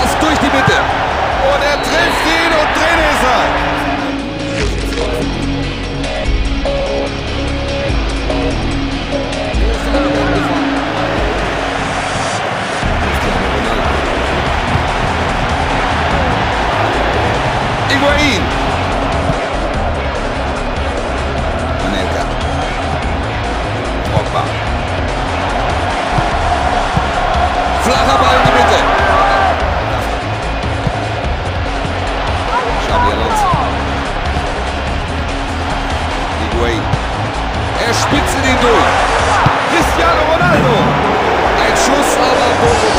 Pass durch die Mitte. Und er trifft ihn und drin ist er. Higuaín. spitzen ihn durch. Cristiano Ronaldo. Ein Schuss, aber Bochum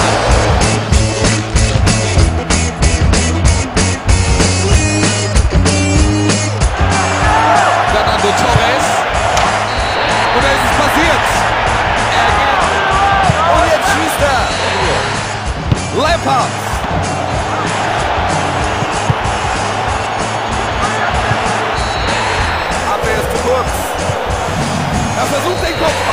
Fernando Torres. Und da ist es passiert. Und jetzt schießt er. Lampard. Essas não tem como.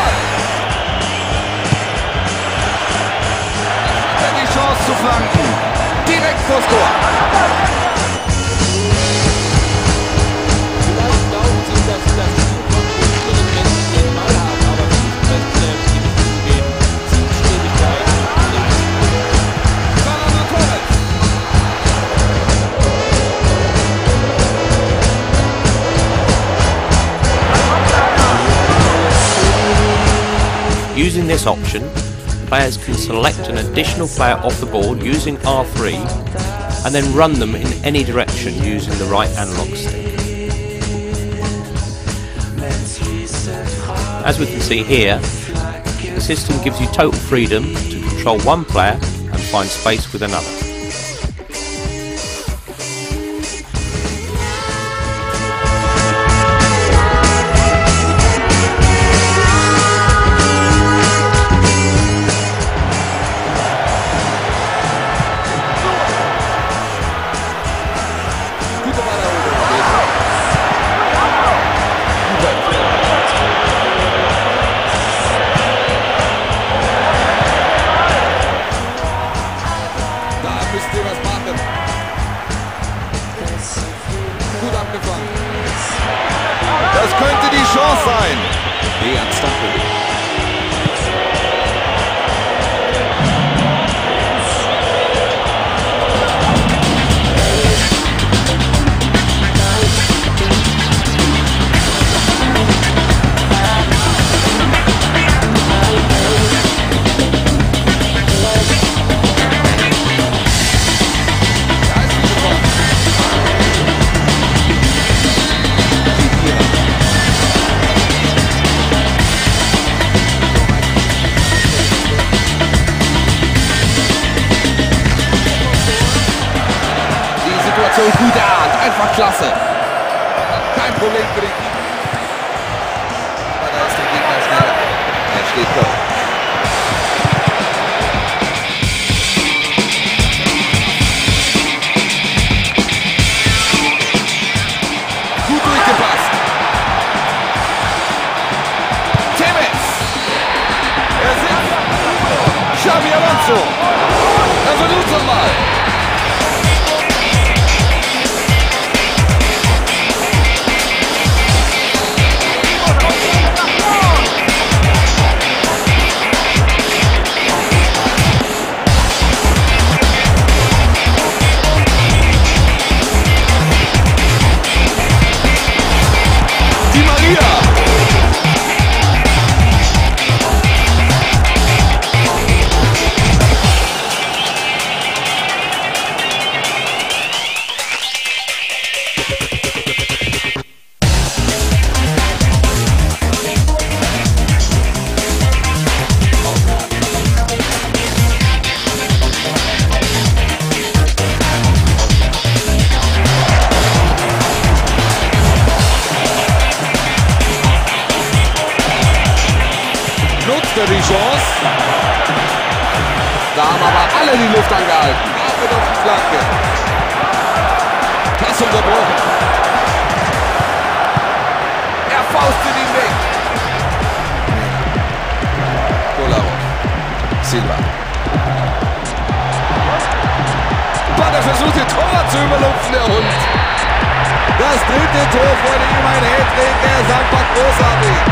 Using this option, players can select an additional player off the board using R3 and then run them in any direction using the right analog stick. As we can see here, the system gives you total freedom to control one player and find space with another. könnte die Chance sein. Dejan Stankovic. Bully free kick. But Ashley King has got it. Ashley Cole. Xabi Alonso! Revolution Live! Schuss. Da haben aber alle die Luft angehalten. Ab auf die Flanke. Pass unterbrochen. Er faustet ihn weg. Kolarov. Silva. Butter versucht den Torwart zu überlupfen, der Hund. Das dritte Tor vor ihm, ein Hattrick, er ist einfach großartig.